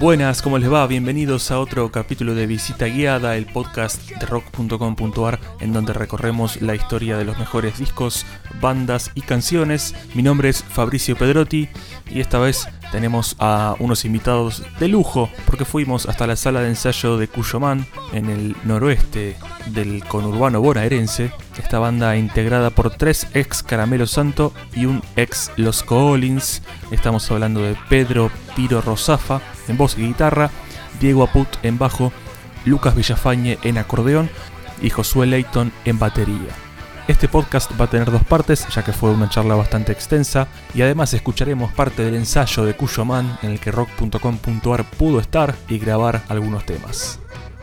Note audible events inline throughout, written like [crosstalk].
Buenas, ¿cómo les va? Bienvenidos a otro capítulo de Visita Guiada, el podcast de rock.com.ar, en donde recorremos la historia de los mejores discos, bandas y canciones. Mi nombre es Fabricio Pedrotti y esta vez tenemos a unos invitados de lujo, porque fuimos hasta la sala de ensayo de Cuyomán, en el noroeste del conurbano bonaerense. Esta banda integrada por tres ex Caramelo Santo y un ex Los Collins. Estamos hablando de Pedro Piro Rosafa en voz y guitarra, Diego Aput en bajo, Lucas Villafañe en acordeón y Josué Leighton en batería. Este podcast va a tener dos partes, ya que fue una charla bastante extensa, y además escucharemos parte del ensayo de Cuyo Man en el que rock.com.ar pudo estar y grabar algunos temas.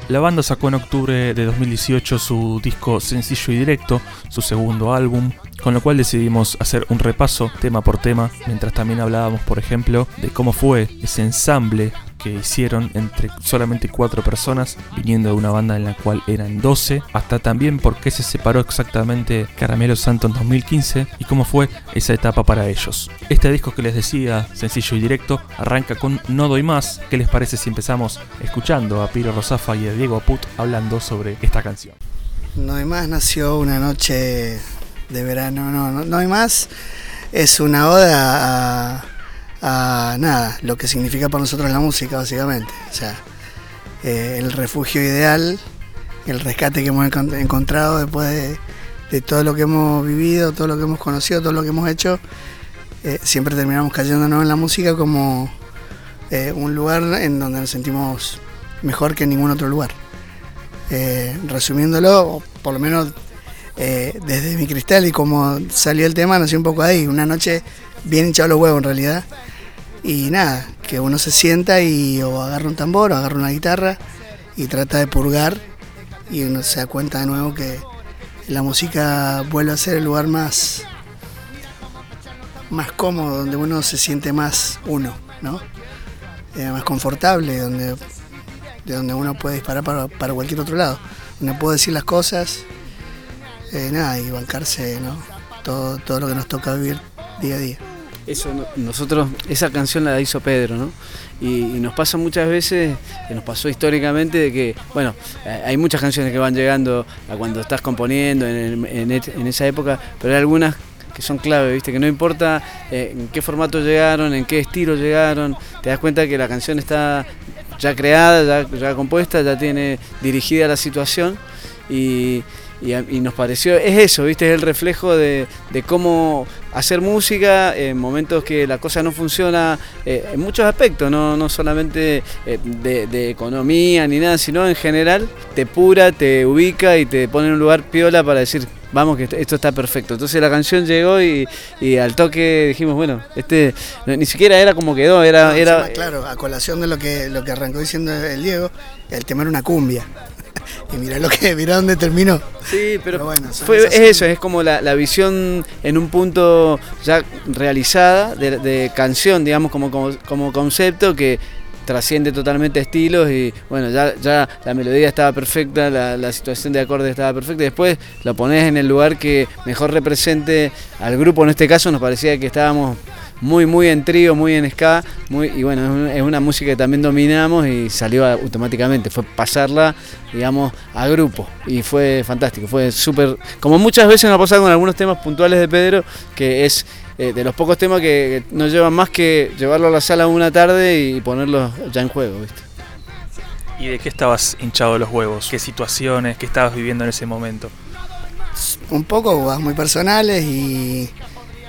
La banda sacó en octubre de 2018 su disco sencillo y directo, su segundo álbum, con lo cual decidimos hacer un repaso tema por tema, mientras también hablábamos, por ejemplo, de cómo fue ese ensamble que hicieron entre solamente cuatro personas, viniendo de una banda en la cual eran 12, hasta también por qué se separó exactamente Caramelo Santo en 2015 y cómo fue esa etapa para ellos. Este disco que les decía, sencillo y directo, arranca con No Doy Más. ¿Qué les parece si empezamos escuchando a Piro Rosafa y a Diego Aput hablando sobre esta canción? No Doy Más nació una noche de verano, no, no, no hay más. Es una oda a, nada, lo que significa para nosotros la música, básicamente. O sea, eh, el refugio ideal, el rescate que hemos encontrado después de, todo lo que hemos vivido, todo lo que hemos conocido, todo lo que hemos hecho. Eh, siempre terminamos cayéndonos en la música como eh, un lugar en donde nos sentimos mejor que en ningún otro lugar. resumiéndolo, por lo menos desde mi cristal y como salió el tema, nació un poco ahí, una noche bien hinchado los huevos en realidad. Y nada, que uno se sienta y o agarra un tambor o agarra una guitarra y trata de purgar y uno se da cuenta de nuevo que la música vuelve a ser el lugar más, más cómodo, donde uno se siente más uno, ¿no? Eh, más confortable, donde, de donde uno puede disparar para, para cualquier otro lado, donde puede decir las cosas eh, nada, y bancarse ¿no? todo, todo lo que nos toca vivir día a día. Eso nosotros, esa canción la hizo Pedro, ¿no? Y, nos pasa muchas veces, que nos pasó históricamente, de que, bueno, eh, hay muchas canciones que van llegando a cuando estás componiendo en, en, esa época, pero hay algunas que son clave, ¿viste? Que no importa eh, en qué formato llegaron, en qué estilo llegaron, te das cuenta que la canción está ya creada, ya, compuesta, ya tiene dirigida la situación y, nos pareció, es eso, ¿viste? Es el reflejo de, cómo hacer música en momentos que la cosa no funciona eh, en muchos aspectos, no, solamente eh, de, economía ni nada, sino en general te pura, te ubica y te pone en un lugar piola para decir, vamos que esto está perfecto. Entonces la canción llegó y, al toque dijimos, bueno, este ni siquiera era como quedó, era... era claro, a colación de lo que, lo que arrancó diciendo el Diego, el tema era una cumbia. Y mira lo que, mira dónde terminó. Sí, pero, bueno, es eso, es como la, visión en un punto ya realizada de, canción, digamos, como, como, concepto que trasciende totalmente estilos y bueno, ya, ya la melodía estaba perfecta, la, la, situación de acordes estaba perfecta, después lo pones en el lugar que mejor represente al grupo, en este caso nos parecía que estábamos muy, muy en trío, muy en ska, muy, y bueno, es una música que también dominamos y salió automáticamente, fue pasarla, digamos, a grupo, y fue fantástico, fue súper, como muchas veces nos ha pasado con algunos temas puntuales de Pedro, que es eh, de los pocos temas que, no llevan más que llevarlo a la sala una tarde y ponerlo ya en juego, ¿viste? ¿Y de qué estabas hinchado los huevos? ¿Qué situaciones? ¿Qué estabas viviendo en ese momento? Un poco muy personales y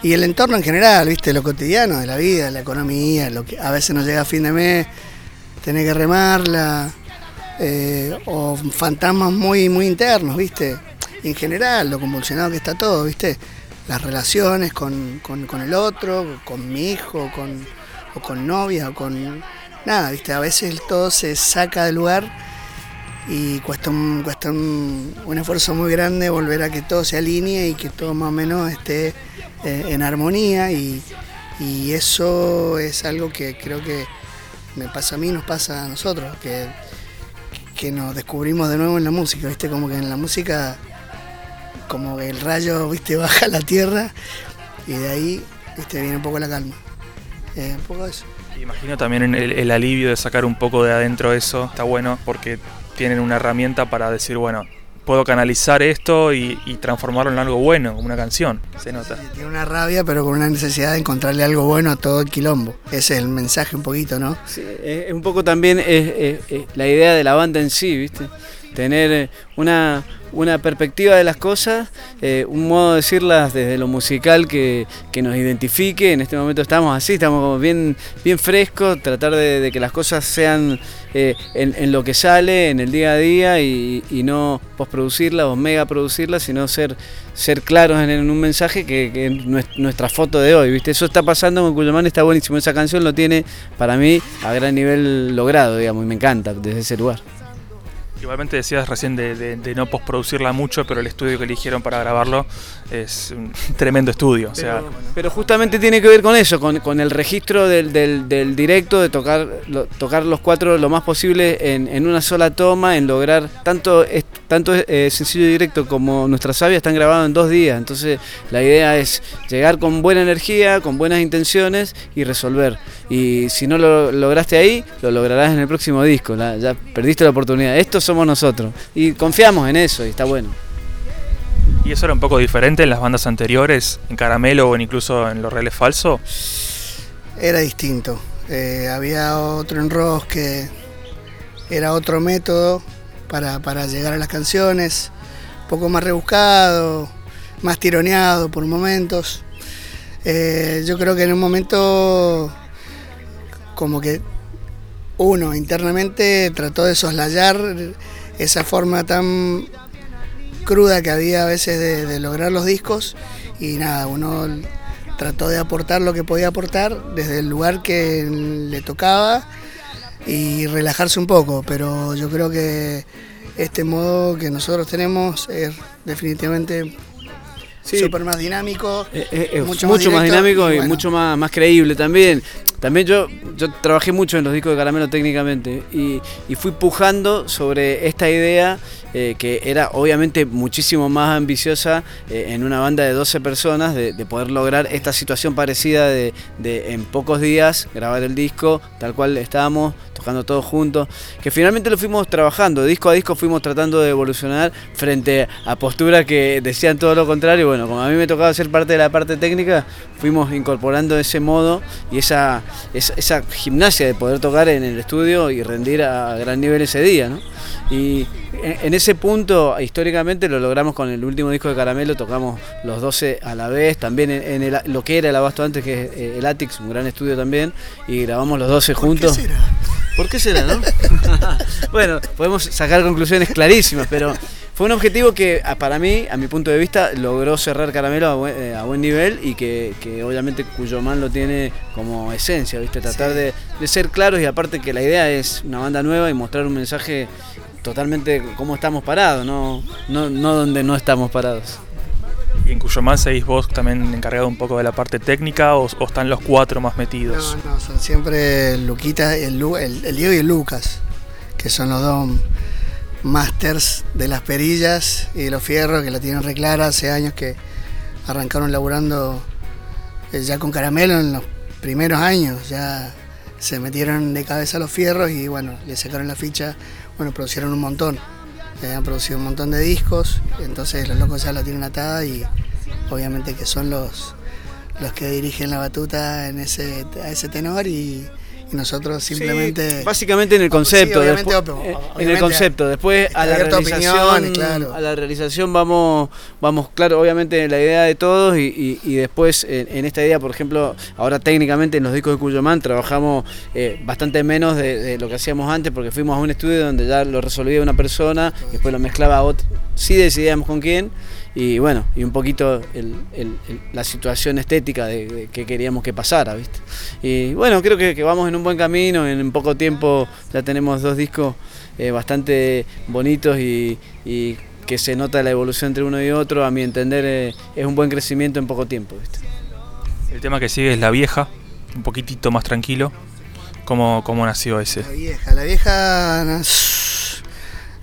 y el entorno en general, viste, lo cotidiano de la vida, la economía, lo que a veces nos llega a fin de mes, tener que remarla, eh, o fantasmas muy, muy internos, viste, en general, lo convulsionado que está todo, viste, las relaciones con, el otro, con mi hijo, con, o con novia, o con nada, viste, a veces todo se saca del lugar y cuesta un, cuesta un, esfuerzo muy grande volver a que todo se alinee y que todo más o menos esté eh, en armonía y, eso es algo que creo que me pasa a mí, nos pasa a nosotros, que, que nos descubrimos de nuevo en la música, ¿viste? Como que en la música, como el rayo, ¿viste? [laughs] Baja la tierra y de ahí, ¿viste? Viene un poco la calma. un poco eso. Imagino también el, el alivio de sacar un poco de adentro eso, está bueno porque tienen una herramienta para decir, bueno, puedo canalizar esto y, transformarlo en algo bueno, como una canción, se nota. tiene una rabia, pero con una necesidad de encontrarle algo bueno a todo el quilombo. Ese es el mensaje un poquito, ¿no? Sí, es, un poco también es, la idea de la banda en sí, ¿viste? Tener una, una perspectiva de las cosas, eh, un modo de decirlas desde lo musical que, nos identifique. En este momento estamos así, estamos como bien, bien frescos, tratar de, que las cosas sean eh, en, lo que sale, en el día a día y, no postproducirlas o mega producirlas, sino ser, ser claros en, un mensaje que, es nuestra foto de hoy. ¿viste? Eso está pasando con Cuyamán, está buenísimo. Esa canción lo tiene para mí a gran nivel logrado, digamos, y me encanta desde ese lugar. Igualmente decías recién de, no postproducirla mucho, pero el estudio que eligieron para grabarlo es un [laughs] tremendo estudio. Pero, pero justamente tiene que ver con eso, con, el registro del, directo, de tocar, tocar los cuatro lo más posible en, una sola toma, en lograr tanto, tanto eh, sencillo y directo como Nuestra Sabia están grabados en dos días. Entonces la idea es llegar con buena energía, con buenas intenciones y resolver. Y si no lo lograste ahí, lo lograrás en el próximo disco. ya perdiste la oportunidad. Estos somos nosotros. Y confiamos en eso y está bueno. ¿Y eso era un poco diferente en las bandas anteriores, en Caramelo o incluso en Los Reales Falso? Era distinto. Eh, había otro enrosque, era otro método para, llegar a las canciones, un poco más rebuscado, más tironeado por momentos. Eh, yo creo que en un momento como que uno internamente trató de soslayar esa forma tan cruda que había a veces de, lograr los discos y nada, uno trató de aportar lo que podía aportar desde el lugar que le tocaba y relajarse un poco, pero yo creo que este modo que nosotros tenemos es definitivamente súper más dinámico. Eh, eh, mucho, más, dinámico y, mucho más, más creíble también. También yo, yo trabajé mucho en los discos de Caramelo técnicamente y, fui pujando sobre esta idea eh, que era obviamente muchísimo más ambiciosa en una banda de 12 personas de, poder lograr esta situación parecida de, de, en pocos días grabar el disco tal cual estábamos tocando todos juntos, que finalmente lo fuimos trabajando, disco a disco fuimos tratando de evolucionar frente a posturas que decían todo lo contrario. Bueno, como a mí me tocaba ser parte de la parte técnica, fuimos incorporando ese modo y esa, esa, gimnasia de poder tocar en el estudio y rendir a gran nivel ese día. ¿no? Y en, ese punto, históricamente, lo logramos con el último disco de Caramelo, tocamos los 12 a la vez, también en, lo que era el Abasto antes, que es eh, el Atix, un gran estudio también, y grabamos los 12 juntos. ¿Por qué será, no? [laughs] bueno, podemos sacar conclusiones clarísimas, pero fue un objetivo que para mí, a mi punto de vista, logró cerrar Caramelo a buen, eh, nivel y que, obviamente Cuyo Man lo tiene como esencia, ¿viste? Tratar de, ser claros y aparte que la idea es una banda nueva y mostrar un mensaje totalmente cómo estamos parados, no, no, no donde no estamos parados. ¿Y en Cuyomán seguís vos también encargado un poco de la parte técnica o, están los cuatro más metidos? No, no, son siempre Luquita, el, el, Diego y el Lucas, que son los dos masters de las perillas y de los fierros que la tienen reclara hace años que arrancaron laburando eh, ya con caramelo en los primeros años, ya se metieron de cabeza los fierros y bueno, le sacaron la ficha, bueno, producieron un montón. Han producido un montón de discos, entonces los locos ya la tienen atada y obviamente que son los, los que dirigen la batuta en ese, a ese tenor y, y nosotros simplemente básicamente en el concepto después, eh, en el concepto. Después a la realización a la realización vamos vamos claro obviamente la idea de todos y, y, después en, esta idea por ejemplo ahora técnicamente en los discos de Cuyomán trabajamos eh, bastante menos de, lo que hacíamos antes porque fuimos a un estudio donde ya lo resolvía una persona después lo mezclaba a otro sí decidíamos con quién y bueno, y un poquito la situación estética de, que queríamos que pasara, ¿viste? Y bueno, creo que, vamos en un buen camino, en, poco tiempo ya tenemos dos discos eh, bastante bonitos y, que se nota la evolución entre uno y otro, a mi entender eh, es un buen crecimiento en poco tiempo, ¿viste? El tema que sigue es La Vieja, un poquitito más tranquilo. ¿Cómo, cómo nació ese? La Vieja, La Vieja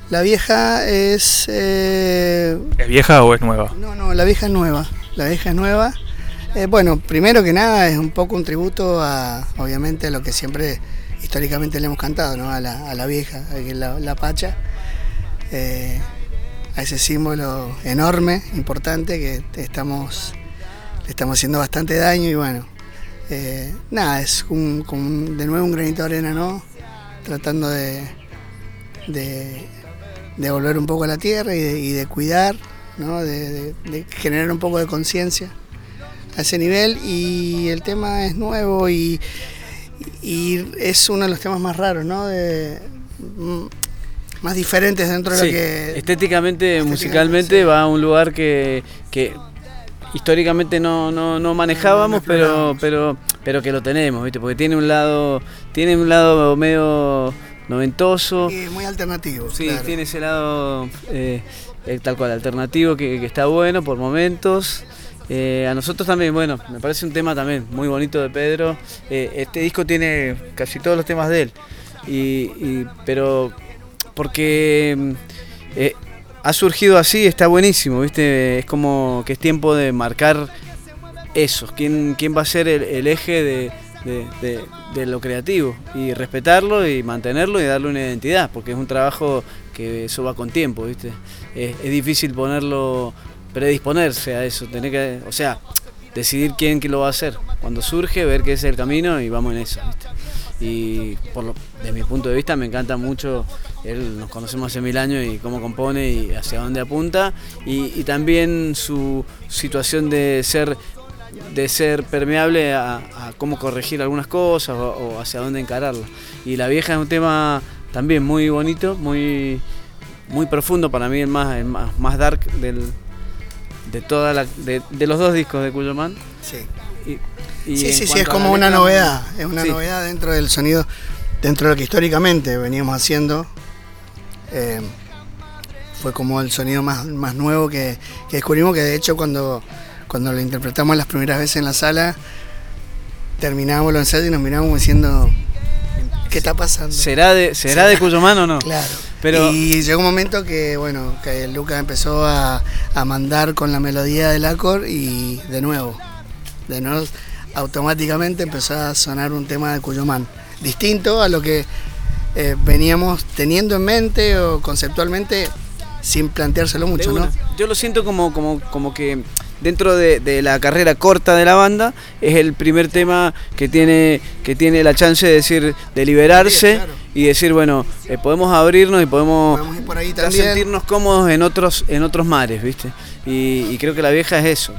la vieja es... Eh, ¿Es vieja o es nueva? No, no, la vieja es nueva. La vieja es nueva. Eh, bueno, primero que nada es un poco un tributo a, obviamente, a lo que siempre históricamente le hemos cantado, ¿no? A la, vieja, a la, Pacha. Eh, a ese símbolo enorme, importante, que estamos, le estamos haciendo bastante daño y bueno, eh, nada, es un, de nuevo un granito de arena, ¿no? Tratando de, de, volver un poco a la tierra y de, cuidar, ¿no? De, generar un poco de conciencia a ese nivel y el tema es nuevo y, y es uno de los temas más raros, ¿no? De, mm, más diferentes dentro de lo que... Estéticamente, musicalmente va a un lugar que, que históricamente no, no, no manejábamos, pero, pero, pero que lo tenemos, ¿viste? Porque tiene un lado, tiene un lado medio noventoso. Y muy alternativo. Sí, tiene ese lado eh, eh, tal cual, alternativo, que, está bueno por momentos. Eh, a nosotros también, bueno, me parece un tema también muy bonito de Pedro. este disco tiene casi todos los temas de él. Y, pero porque ha surgido así, está buenísimo, ¿viste? Es como que es tiempo de marcar eso, quién, quién va a ser el, eje de, lo creativo y respetarlo y mantenerlo y darle una identidad, porque es un trabajo que eso va con tiempo, ¿viste? Es, difícil ponerlo, predisponerse a eso, tener que, o sea, decidir quién, lo va a hacer. Cuando surge, ver qué es el camino y vamos en eso, ¿viste? y por lo, desde mi punto de vista me encanta mucho, él nos conocemos hace mil años y cómo compone y hacia dónde apunta y, también su situación de ser de ser permeable a, cómo corregir algunas cosas o, hacia dónde encararla. Y la vieja es un tema también muy bonito, muy, muy profundo para mí, el más, el más, dark del, de, toda la, de, los dos discos de Cuyo Man. Sí sí, sí, sí, es como una novedad, es una novedad dentro del sonido, dentro de lo que históricamente veníamos haciendo. Eh, fue como el sonido más, más nuevo que, descubrimos, que de hecho cuando, cuando lo interpretamos las primeras veces en la sala, terminábamos los ensayos y nos mirábamos diciendo, ¿qué está pasando? ¿Será de, será de Cuyomán o no? Claro. Pero... Y llegó un momento que, bueno, que Lucas empezó a, a mandar con la melodía del acorde y de nuevo, de nuevo automáticamente empezó a sonar un tema de Cuyomán, distinto a lo que eh, veníamos teniendo en mente o conceptualmente sin planteárselo mucho, ¿no? Yo lo siento como, como, como que dentro de, la carrera corta de la banda es el primer tema que tiene que tiene la chance de decir de liberarse y decir bueno eh, podemos abrirnos y podemos, sentirnos cómodos en otros en otros mares viste y, creo que la vieja es eso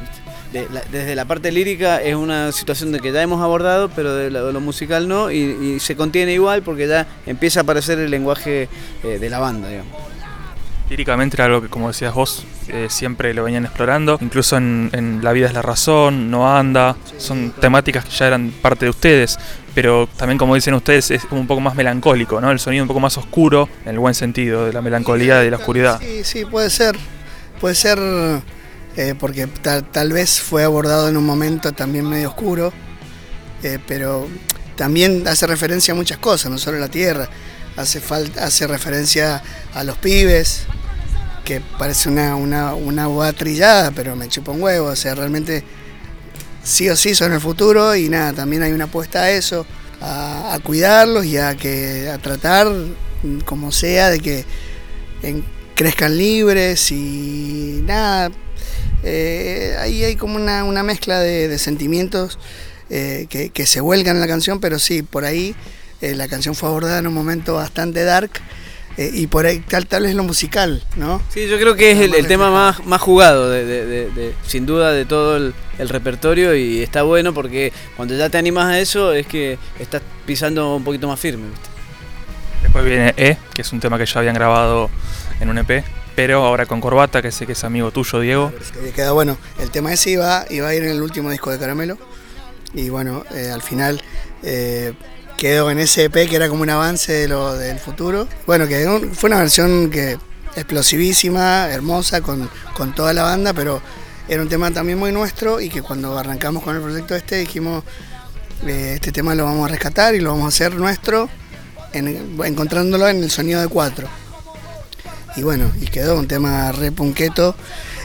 desde la parte lírica es una situación de que ya hemos abordado, pero de lo, musical no, y, se contiene igual porque ya empieza a aparecer el lenguaje eh, de la banda, digamos. Líricamente era algo que, como decías vos, eh, siempre lo venían explorando, incluso en, La vida es la razón, No anda, son temáticas que ya eran parte de ustedes, pero también como dicen ustedes es como un poco más melancólico, ¿no? El sonido un poco más oscuro, en el buen sentido, de la melancolía de la oscuridad. Sí, sí, puede ser, puede ser eh, porque tal, vez fue abordado en un momento también medio oscuro, eh, pero también hace referencia a muchas cosas, no solo la tierra, hace, falta, hace referencia a los pibes, que parece una, una, una trillada, pero me chupa un huevo, o sea, realmente sí o sí son el futuro y nada, también hay una apuesta a eso, a, cuidarlos y a, que, a tratar como sea de que crezcan libres y nada, eh, ahí hay como una, mezcla de, sentimientos eh, que, se huelgan en la canción, pero sí, por ahí eh, la canción fue abordada en un momento bastante dark. Y por ahí tal, tal vez lo musical, ¿no? Sí, yo creo que es el, tema más, más jugado, de, sin duda, de todo el, repertorio y está bueno porque cuando ya te animas a eso es que estás pisando un poquito más firme. Después viene E, que es un tema que ya habían grabado en un EP pero ahora con Corbata, que sé que es amigo tuyo, Diego. queda bueno. El tema ese iba, iba a ir en el último disco de Caramelo. Y bueno, eh, al final eh, quedó en ese EP que era como un avance de lo del futuro. Bueno, que fue una versión que explosivísima, hermosa, con, toda la banda, pero era un tema también muy nuestro y que cuando arrancamos con el proyecto este dijimos, eh, este tema lo vamos a rescatar y lo vamos a hacer nuestro, encontrándolo en el sonido de cuatro y bueno, y quedó un tema re punqueto.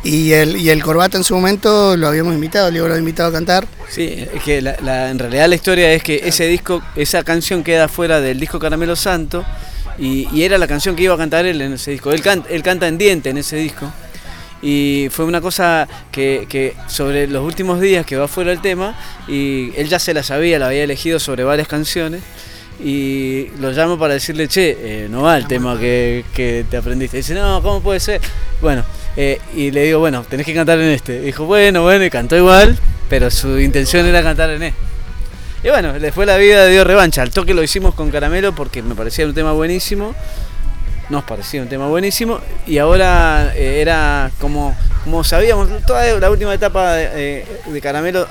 Y el, y el Corbata en su momento lo habíamos invitado, Diego lo había invitado a cantar. Sí, es que la- la- en realidad la historia es que ese disco, esa canción queda fuera del disco Caramelo Santo y, y era la canción que iba a cantar él en ese disco. Él, can- él canta en diente en ese disco. Y fue una cosa que, que sobre los últimos días que va fuera el tema y él ya se la sabía, la había elegido sobre varias canciones y lo llamo para decirle, che, eh, no va el tema que, que te aprendiste. dice, no, ¿cómo puede ser? Bueno, eh, y le digo, bueno, tenés que cantar en este. dijo, bueno, bueno, y cantó igual, pero su intención era cantar en este. Y bueno, después la vida dio revancha. Al toque lo hicimos con Caramelo porque me parecía un tema buenísimo. Nos parecía un tema buenísimo. Y ahora eh, era como, como sabíamos, toda la última etapa de, eh, Caramelo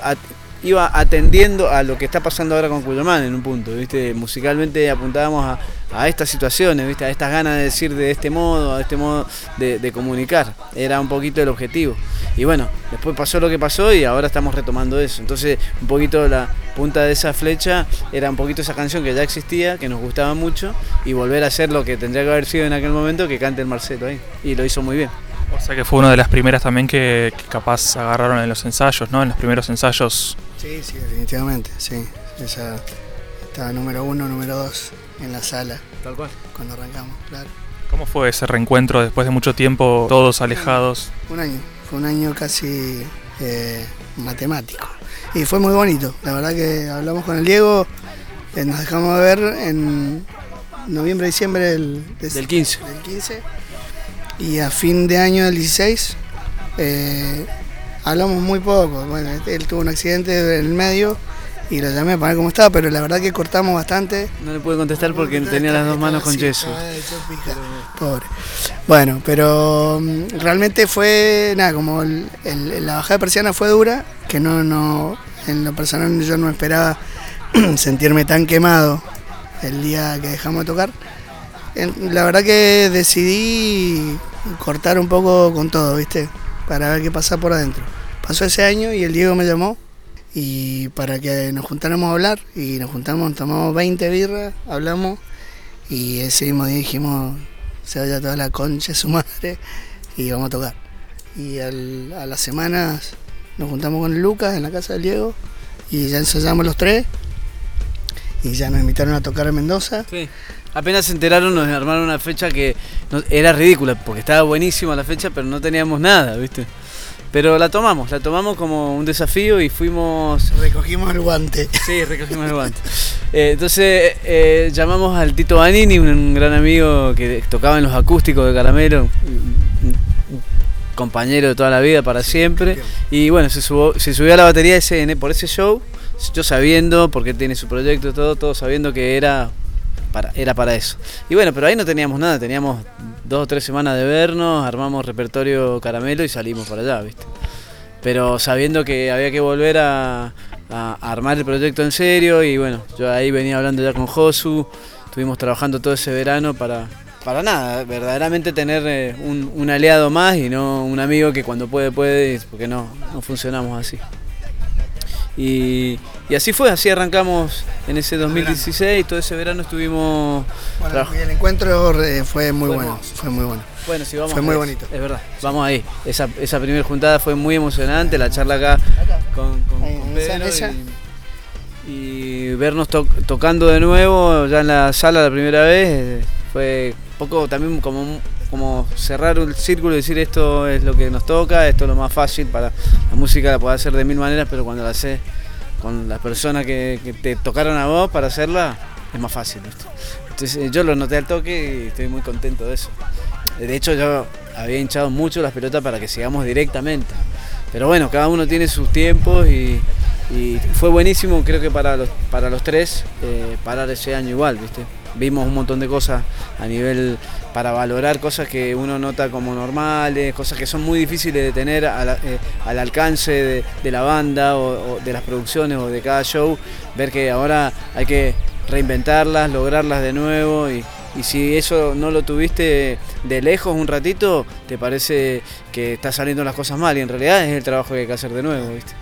iba atendiendo a lo que está pasando ahora con Cuyamán en un punto. ¿viste? Musicalmente apuntábamos a, estas situaciones, ¿viste? a estas ganas de decir de este modo, a este modo de, comunicar. Era un poquito el objetivo. Y bueno, después pasó lo que pasó y ahora estamos retomando eso. Entonces, un poquito la punta de esa flecha era un poquito esa canción que ya existía, que nos gustaba mucho, y volver a hacer lo que tendría que haber sido en aquel momento, que cante el Marcelo ahí. Y lo hizo muy bien. O sea que fue una de las primeras también que capaz agarraron en los ensayos, ¿no? En los primeros ensayos. Sí, sí, definitivamente, sí. Esa estaba número uno, número dos en la sala Tal cual. cuando arrancamos, claro. ¿Cómo fue ese reencuentro después de mucho tiempo, todos alejados? Un año, fue un año casi eh, matemático. Y fue muy bonito, la verdad que hablamos con el Diego, eh, nos dejamos de ver en noviembre, diciembre del, de- Del 15. del 15 y a fin de año del 16 eh, hablamos muy poco. Bueno, él tuvo un accidente en el medio y lo llamé para ver cómo estaba, pero la verdad que cortamos bastante. No le pude contestar porque tenía las dos manos con yeso. pija. Pobre. Bueno, pero mm, realmente fue, nada, como el- el- la bajada de persiana fue dura, que no, no, en lo personal yo no esperaba [clears throat] sentirme tan quemado el día que dejamos de tocar. La verdad que decidí cortar un poco con todo, ¿viste? Para ver qué pasa por adentro. Pasó ese año y el Diego me llamó y para que nos juntáramos a hablar y nos juntamos, tomamos 20 birras, hablamos y ese mismo día dijimos se vaya toda la concha de su madre y vamos a tocar. Y al- a las semanas nos juntamos con Lucas en la casa del Diego y ya ensayamos los tres y ya nos invitaron a tocar en Mendoza. Sí. Apenas se enteraron, nos armaron una fecha que no- era ridícula, porque estaba buenísima la fecha, pero no teníamos nada, ¿viste? Pero la tomamos, la tomamos como un desafío y fuimos Recogimos el guante. Sí, recogimos el guante. Eh, entonces eh, llamamos al Tito Banini, un, gran amigo que tocaba en los acústicos de Caramelo, un, compañero de toda la vida para siempre. Y bueno, se, subo- se subió a la batería ese, en- por ese show, yo sabiendo, porque tiene su proyecto todo, todo sabiendo que era para, era para eso. Y bueno, pero ahí no teníamos nada, teníamos dos o tres semanas de vernos, armamos repertorio caramelo y salimos para allá, ¿viste? Pero sabiendo que había que volver a, a armar el proyecto en serio y bueno, yo ahí venía hablando ya con Josu, estuvimos trabajando todo ese verano para, para nada, verdaderamente tener eh, un, un aliado más y no un amigo que cuando puede puede, porque no, no funcionamos así. Y, y así fue, así arrancamos en ese 2016, todo ese verano estuvimos... Bueno, y el encuentro eh, fue muy bueno, hermoso. fue muy bueno. Bueno, sí, vamos Fue muy bonito. Es verdad, vamos ahí. Esa, esa primera juntada fue muy emocionante, la charla acá con, con- con Pedro y, y vernos to- tocando de nuevo ya en la sala la primera vez eh, fue un poco también como, como cerrar un círculo y decir esto es lo que nos toca, esto es lo más fácil para la música la puedes hacer de mil maneras, pero cuando la haces con las personas que, te tocaron a vos para hacerla es más fácil. ¿viste? Entonces eh, yo lo noté al toque y estoy muy contento de eso. De hecho, yo había hinchado mucho las pelotas para que sigamos directamente. Pero bueno, cada uno tiene sus tiempos y, y fue buenísimo, creo que para los, para los tres, eh, parar ese año igual, ¿viste? Vimos un montón de cosas a nivel para valorar cosas que uno nota como normales, cosas que son muy difíciles de tener eh, al alcance de, la banda o, de las producciones o de cada show. Ver que ahora hay que reinventarlas, lograrlas de nuevo y, si eso no lo tuviste de lejos un ratito, te parece que están saliendo las cosas mal y en realidad es el trabajo que hay que hacer de nuevo, ¿viste?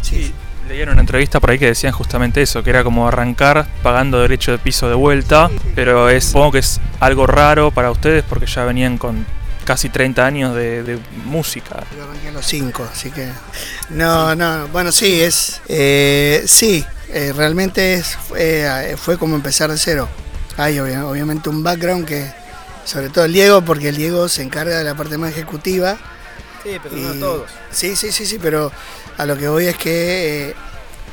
Sí, leían una entrevista por ahí que decían justamente eso, que era como arrancar pagando derecho de piso de vuelta, pero es, supongo que es algo raro para ustedes porque ya venían con casi 30 años de, música. Yo arranqué a los 5, así que... No, no, bueno, sí, es... Eh, sí, eh, realmente es, eh, fue como empezar de cero. Hay obviamente un background que, sobre todo el Diego, porque el Diego se encarga de la parte más ejecutiva. Sí, pero no todos. Sí, sí, sí, sí, pero a lo que voy es que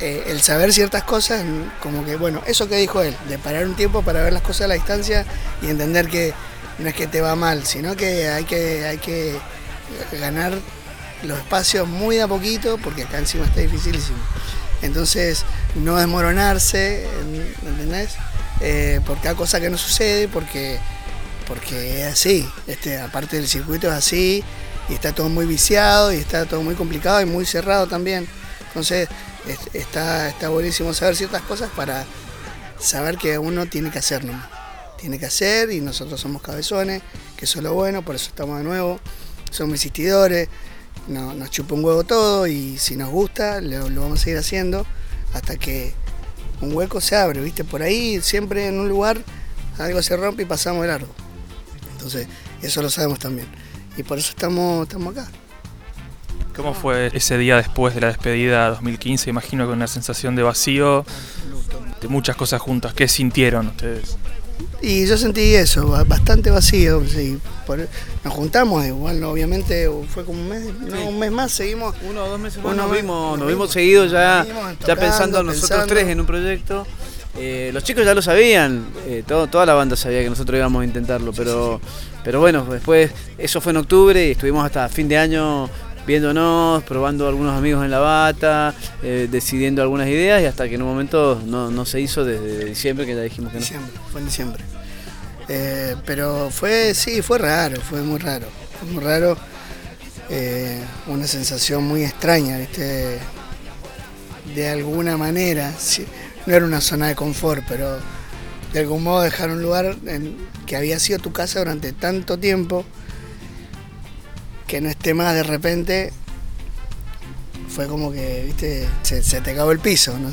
el saber ciertas cosas, como que, bueno, eso que dijo él, de parar un tiempo para ver las cosas a la distancia y entender que no es que te va mal, sino que hay que, hay que ganar los espacios muy de a poquito, porque acá encima está dificilísimo. Entonces, no desmoronarse, ¿entendés? Eh, por cada cosa que no sucede, porque, porque es así. Este, aparte del circuito es así, y está todo muy viciado, y está todo muy complicado y muy cerrado también. Entonces, está, está buenísimo saber ciertas cosas para saber que uno tiene que hacerlo tiene que hacer y nosotros somos cabezones, que eso es lo bueno, por eso estamos de nuevo, somos insistidores, no, nos chupa un huevo todo y si nos gusta lo, vamos a seguir haciendo hasta que un hueco se abre, ¿viste? Por ahí siempre en un lugar algo se rompe y pasamos el largo. Entonces, eso lo sabemos también. Y por eso estamos, estamos acá. ¿Cómo fue ese día después de la despedida 2015? Imagino que una sensación de vacío, de muchas cosas juntas. ¿Qué sintieron ustedes? Y yo sentí eso, bastante vacío. nos juntamos, igual obviamente fue como un mes, un mes más, seguimos. Uno o dos meses más nos, vimos, nos vimos seguidos ya, ya pensando nosotros tres en un proyecto. Eh, los chicos ya lo sabían, eh, toda la banda sabía que nosotros íbamos a intentarlo, pero, pero bueno, después eso fue en octubre y estuvimos hasta fin de año viéndonos, probando algunos amigos en la bata, eh, decidiendo algunas ideas y hasta que en un momento no, se hizo desde diciembre que ya dijimos que no. Diciembre, fue en diciembre. Eh, pero fue, sí, fue raro, fue muy raro. Fue muy raro. Eh, una sensación muy extraña, ¿viste? De alguna manera, no era una zona de confort, pero de algún modo dejar un lugar que había sido tu casa durante tanto tiempo que no esté más de repente, fue como que, viste, se, te acabó el piso. ¿no?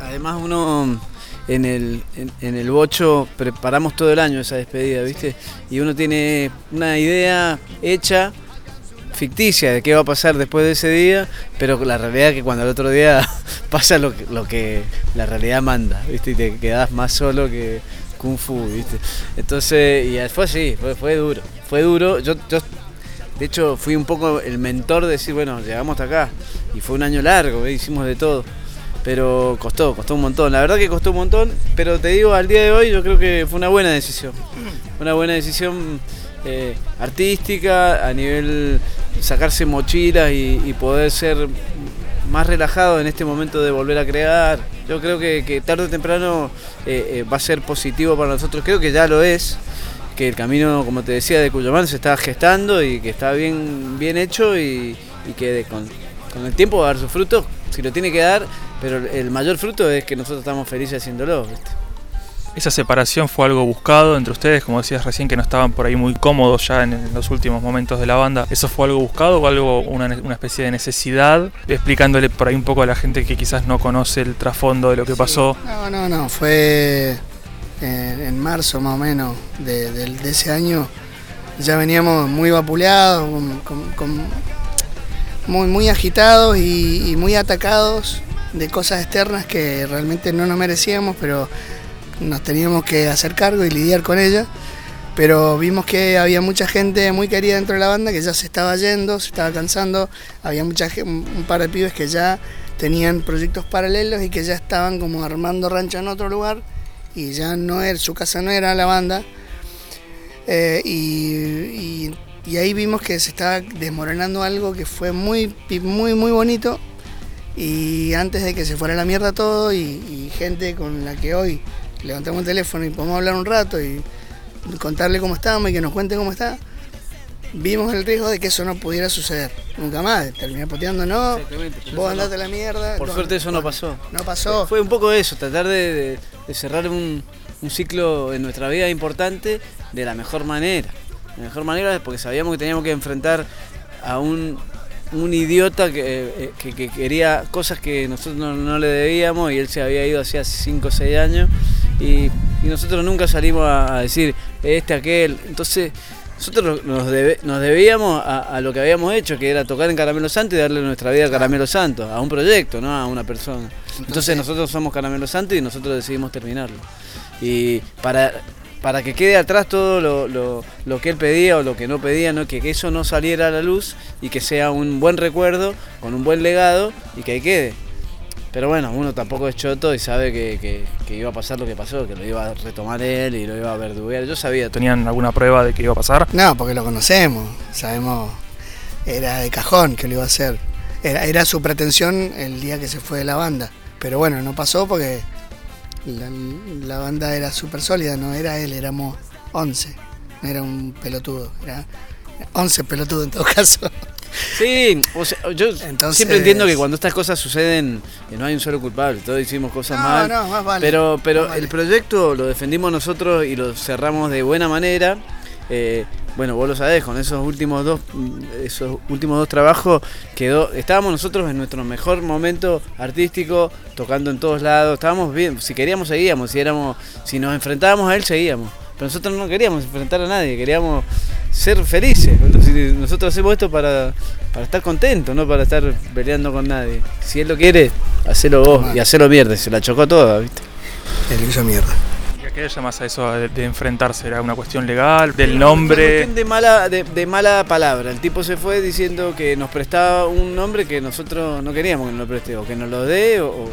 Además uno en el, en, el bocho preparamos todo el año esa despedida, ¿viste? Y uno tiene una idea hecha, ficticia de qué va a pasar después de ese día, pero la realidad es que cuando el otro día pasa lo que, lo que la realidad manda, ¿viste? Y te quedas más solo que Kung Fu, ¿viste? Entonces, y fue así, fue, duro, fue duro. Yo, yo de hecho, fui un poco el mentor de decir, bueno, llegamos hasta acá. Y fue un año largo, ¿eh? hicimos de todo. Pero costó, costó un montón. La verdad que costó un montón, pero te digo, al día de hoy yo creo que fue una buena decisión. Una buena decisión eh, artística, a nivel sacarse mochilas y, poder ser más relajado en este momento de volver a crear. Yo creo que, tarde o temprano eh, va a ser positivo para nosotros, creo que ya lo es que el camino, como te decía, de Cuyamán se está gestando y que está bien, bien hecho y, que con, el tiempo va a dar sus frutos, si lo tiene que dar, pero el mayor fruto es que nosotros estamos felices haciéndolo. Esa separación fue algo buscado entre ustedes, como decías recién que no estaban por ahí muy cómodos ya en, los últimos momentos de la banda. ¿Eso fue algo buscado o algo una, una, especie de necesidad? Explicándole por ahí un poco a la gente que quizás no conoce el trasfondo de lo que pasó. No, no, no, fue en, marzo más o menos de, ese año, ya veníamos muy vapuleados, muy, muy agitados y, muy atacados de cosas externas que realmente no nos merecíamos, pero nos teníamos que hacer cargo y lidiar con ellas. Pero vimos que había mucha gente muy querida dentro de la banda que ya se estaba yendo, se estaba cansando. Había mucha un par de pibes que ya tenían proyectos paralelos y que ya estaban como armando rancho en otro lugar y ya no era, su casa no era la banda. Eh, y, ahí vimos que se estaba desmoronando algo que fue muy, muy, muy bonito. Y antes de que se fuera la mierda todo y, gente con la que hoy levantamos el teléfono y podemos hablar un rato y contarle cómo estamos y que nos cuente cómo está, vimos el riesgo de que eso no pudiera suceder. Nunca más, terminé poteando, no, vos andate a la mierda. Por suerte eso no pasó. No pasó. Fue un poco eso, tratar de, cerrar un, ciclo en nuestra vida importante de la mejor manera. De la mejor manera porque sabíamos que teníamos que enfrentar a un, idiota eh, que, quería cosas que nosotros no, le debíamos y él se había ido hacía 5 o 6 años y, nosotros nunca salimos a, a decir este, aquel. Entonces nosotros nos, nos debíamos a, lo que habíamos hecho, que era tocar en Caramelo Santo y darle nuestra vida a Caramelo Santo, a un proyecto, no a una persona. Entonces, nosotros somos Caramelo Santo y nosotros decidimos terminarlo. Y para, para que quede atrás todo lo, lo, que él pedía o lo que no pedía, ¿no? Que, que, eso no saliera a la luz y que sea un buen recuerdo, con un buen legado y que ahí quede. Pero bueno, uno tampoco es choto y sabe que, iba a pasar lo que pasó, que lo iba a retomar él y lo iba a verduguear. Yo sabía. ¿Tenían alguna prueba de que iba a pasar? No, porque lo conocemos, sabemos, era de cajón que lo iba a hacer. Era, era su pretensión el día que se fue de la banda. Pero bueno, no pasó porque la, banda era súper sólida, no era él, éramos 11. No era un pelotudo, era 11 pelotudos en todo [laughs] caso. Sí, yo siempre entiendo que cuando estas cosas suceden no hay un solo culpable, todos hicimos cosas mal. Pero, pero el proyecto lo defendimos nosotros y lo cerramos de buena manera. Eh, bueno, vos lo sabés, con esos últimos dos, esos últimos dos trabajos quedó, estábamos nosotros en nuestro mejor momento artístico, tocando en todos lados, estábamos bien, si queríamos seguíamos, si éramos, si nos enfrentábamos a él seguíamos. Pero nosotros no queríamos enfrentar a nadie, queríamos ser felices. Nosotros hacemos esto para, estar contentos, no para estar peleando con nadie. Si él lo quiere, hacelo vos y hacelo mierda. Se la chocó toda, ¿viste? Él hizo mierda. ¿Y a qué le llamas a eso de, enfrentarse? ¿Era una cuestión legal? ¿Del nombre? Una de mala, de, mala palabra. El tipo se fue diciendo que nos prestaba un nombre que nosotros no queríamos que nos lo preste, o que nos lo dé, o,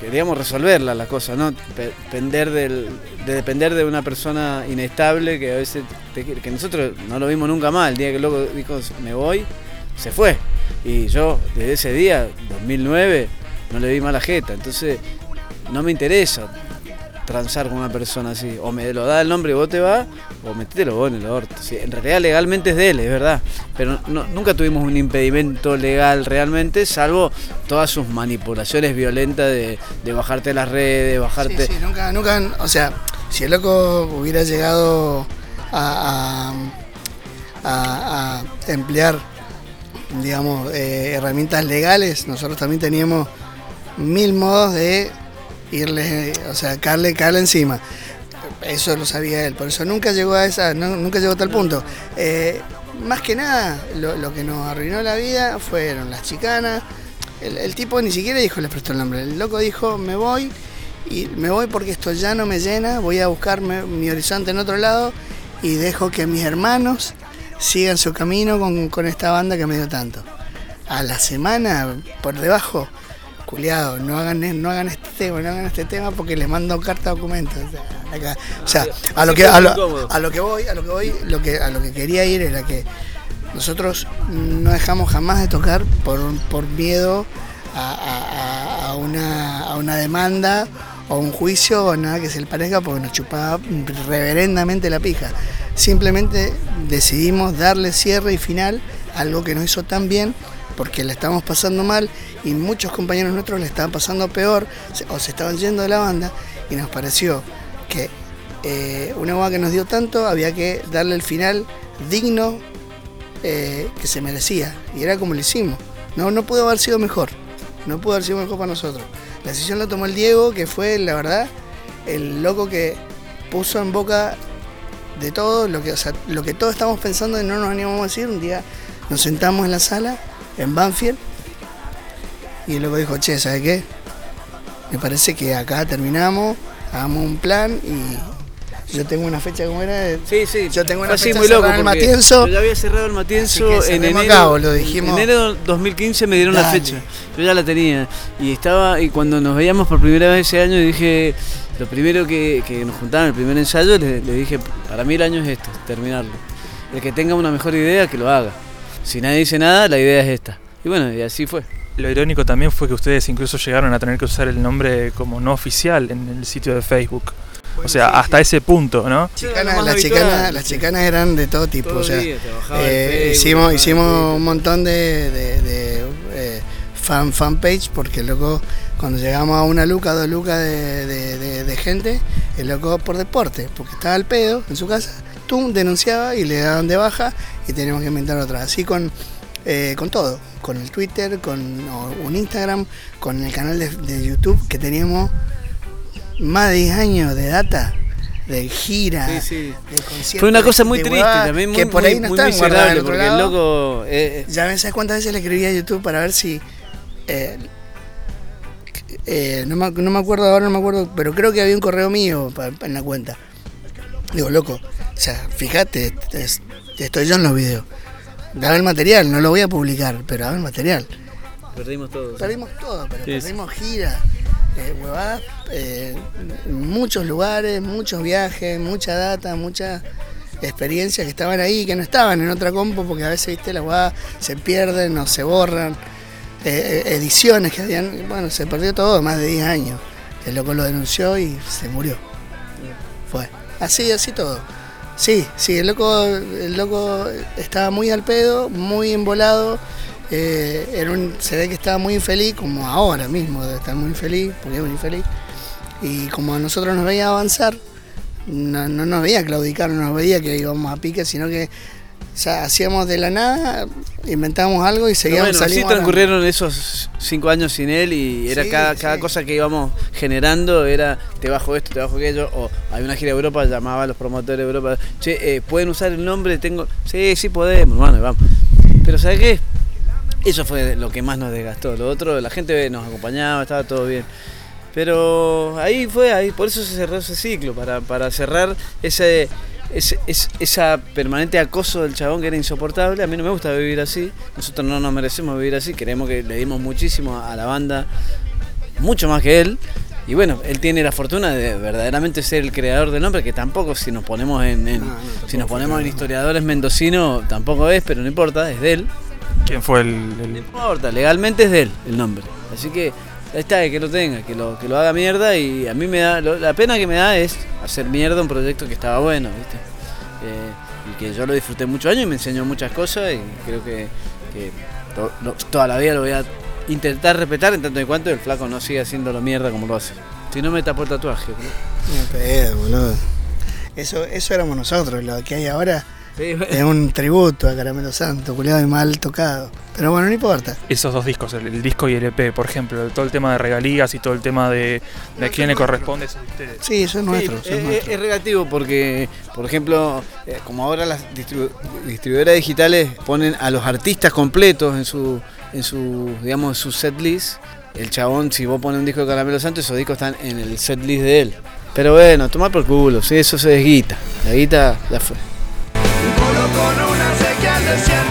queríamos resolverla la cosa, ¿no? Depender del, de depender de una persona inestable que a veces que nosotros no lo vimos nunca más. El día que el loco dijo me voy, se fue. Y yo desde ese día, 2009, no le vi mala jeta. Entonces no me interesa transar con una persona así. O me lo da el nombre y vos te vas, o metételo vos en el orto. en realidad legalmente es de él, es verdad. Pero nunca tuvimos un impedimento legal realmente, salvo todas sus manipulaciones violentas de, bajarte las redes, bajarte... Sí, sí, nunca, nunca, o sea, si el loco hubiera llegado a, a, emplear, digamos, eh, herramientas legales, nosotros también teníamos mil modos de irle, o sea, caerle, caerle encima. Eso lo sabía él, por eso nunca llegó a esa, nunca llegó a tal punto. Eh, más que nada, lo, que nos arruinó la vida fueron las chicanas. El, tipo ni siquiera dijo, le prestó el nombre. El loco dijo, me voy, y me voy porque esto ya no me llena, voy a buscarme mi horizonte en otro lado y dejo que mis hermanos sigan su camino con, con esta banda que me dio tanto. A la semana, por debajo, culiado, no hagan, no hagan este tema, no hagan este tema porque les mando carta documentos. O sea, a lo que a lo, que voy, a lo que voy, lo que a lo que quería ir era que nosotros no dejamos jamás de tocar por, por miedo a, una, a una demanda o un juicio o nada que se le parezca porque nos chupaba reverendamente la pija. Simplemente decidimos darle cierre y final a algo que nos hizo tan bien porque le estábamos pasando mal y muchos compañeros nuestros le estaban pasando peor o se estaban yendo de la banda y nos pareció que eh, una agua que nos dio tanto había que darle el final digno eh, que se merecía y era como lo hicimos. No, no pudo haber sido mejor, no pudo haber sido mejor para nosotros. La decisión la tomó el Diego, que fue la verdad el loco que puso en boca de todo lo que, lo que todos estamos pensando y no nos animamos a decir. Un día nos sentamos en la sala en Banfield y el loco dijo, che, ¿sabe qué? Me parece que acá terminamos, hagamos un plan y yo tengo una fecha como era. Sí, sí. Yo tengo una fecha muy loco el Matienzo. Yo ya había cerrado el Matienzo en enero. lo dijimos. En enero 2015 me dieron la fecha. Yo ya la tenía. Y estaba, y cuando nos veíamos por primera vez ese año dije, lo primero que, nos juntaban, el primer ensayo, le, le, dije, para mí el año es esto, terminarlo. El que tenga una mejor idea, que lo haga. Si nadie dice nada, la idea es esta. Y bueno, y así fue. Lo irónico también fue que ustedes incluso llegaron a tener que usar el nombre como no oficial en el sitio de Facebook. o sea, hasta ese punto, ¿no? las, chicanas, eran de todo tipo. o sea, eh, hicimos, hicimos un montón de, de, eh, fan fanpage porque loco, cuando llegamos a una luca, dos lucas de, gente, el loco por deporte, porque estaba al pedo en su casa, denunciaba y le daban de baja y teníamos que inventar otra. Así con eh, con todo, con el Twitter, con un Instagram, con el canal de, YouTube que teníamos más de 10 años de data de gira, Sí, sí. de conciertos. Fue una cosa muy triste, también muy, que por muy- ahí no muy están guardadas miserable, en otro porque el lado. loco... eh, Ya ves, ¿sabes cuántas veces le escribí a YouTube para ver si. eh, eh, no, me, no me acuerdo ahora, no me acuerdo, pero creo que había un correo mío pa- pa- en la cuenta. Digo, loco, o sea, fíjate, es- estoy yo en los videos. Dame el material, no lo voy a publicar, pero dame el material. perdimos todo. Perdimos todo, pero Sí, perdimos gira, eh, huevadas, eh, muchos lugares, muchos viajes, mucha data, muchas experiencias que estaban ahí, que no estaban en otra compu, porque a veces, viste, las huevadas se pierden o se borran. Eh, eh, ediciones que habían, bueno, se perdió todo, más de 10 años. El loco lo denunció y se murió. Fue. Así, así todo. Sí, sí, el loco, el loco estaba muy al pedo, muy embolado. eh, era un, se ve que estaba muy infeliz, como ahora mismo debe estar muy infeliz, porque es muy infeliz. Y como a nosotros nos veía avanzar, no, no nos veía claudicar, no nos veía que íbamos a pique, sino que o sea, hacíamos de la nada, inventábamos algo y seguíamos bueno, así saliendo. transcurrieron esos cinco años sin él y era Sí, cada, sí. cada cosa que íbamos generando era te bajo esto, te bajo aquello, o hay una gira de Europa, llamaba a los promotores de Europa, che, eh, ¿pueden usar el nombre? Tengo, sí, sí podemos, bueno, vamos. Pero ¿sabes qué? Eso fue lo que más nos desgastó. Lo otro, la gente nos acompañaba, estaba todo bien. Pero ahí fue, ahí, por eso se cerró ese ciclo, para, para cerrar ese, ese, ese- esa permanente acoso del chabón que era insoportable. A mí no me gusta vivir así, nosotros no nos merecemos vivir así, creemos que le dimos muchísimo a la banda, mucho más que él. Y bueno, él tiene la fortuna de verdaderamente ser el creador del nombre, que tampoco si nos ponemos en, No, no, si nos ponemos en historiadores mendocinos, tampoco es, pero no importa, es de él. ¿Quién fue el, No el- importa, legalmente es de él el nombre. Así que está, que lo tenga, que lo, que lo haga mierda y a mí me da, la pena que me da es hacer mierda un proyecto que estaba bueno, ¿viste? Eh, y que yo lo disfruté muchos años y me enseñó muchas cosas y creo que, que toda la vida lo voy a intentar respetar en tanto y cuanto el flaco no siga haciéndolo mierda como lo hace. Si no me tapó el tatuaje, pedo, boludo. Eso, eso éramos nosotros, lo que hay ahora Sí, bueno. es un tributo a Caramelo Santo, culiado y mal tocado. Pero bueno, no importa. esos dos discos, el, el disco y el EP, por ejemplo, todo el tema de regalías y todo el tema de, de a quién le corresponde, eso de ustedes. Sí, eso es nuestro. Sí, eso es es, nuestro. es relativo porque, por ejemplo, eh, como ahora las distribu- distribuidoras digitales ponen a los artistas completos en su, en su, digamos, en su set list, el chabón, si vos pones un disco de Caramelo Santo, esos discos están en el set list de él. Pero bueno, tomar por culo, sí, eso se desguita. La guita ya fue. Con una sequía al desierto.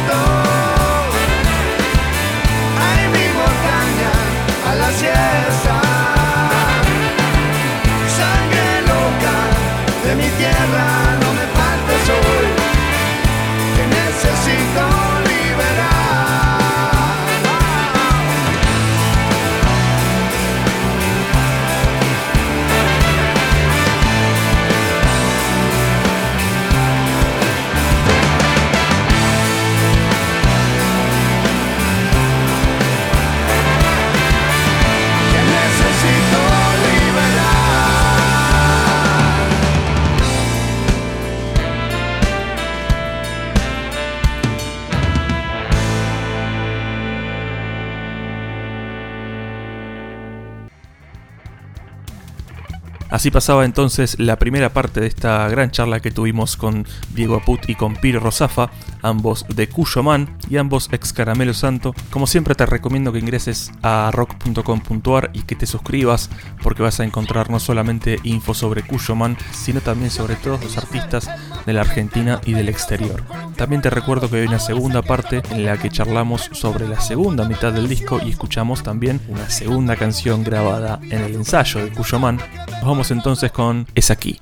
Así pasaba entonces la primera parte de esta gran charla que tuvimos con Diego Aput y con Piro Rosafa, ambos de Cuyo Man y ambos ex Caramelo Santo. Como siempre te recomiendo que ingreses a rock.com.ar y que te suscribas porque vas a encontrar no solamente info sobre Cuyo Man, sino también sobre todos los artistas de la Argentina y del exterior. También te recuerdo que hay una segunda parte en la que charlamos sobre la segunda mitad del disco y escuchamos también una segunda canción grabada en el ensayo de Cuyo Man. Nos vamos entonces con Es aquí.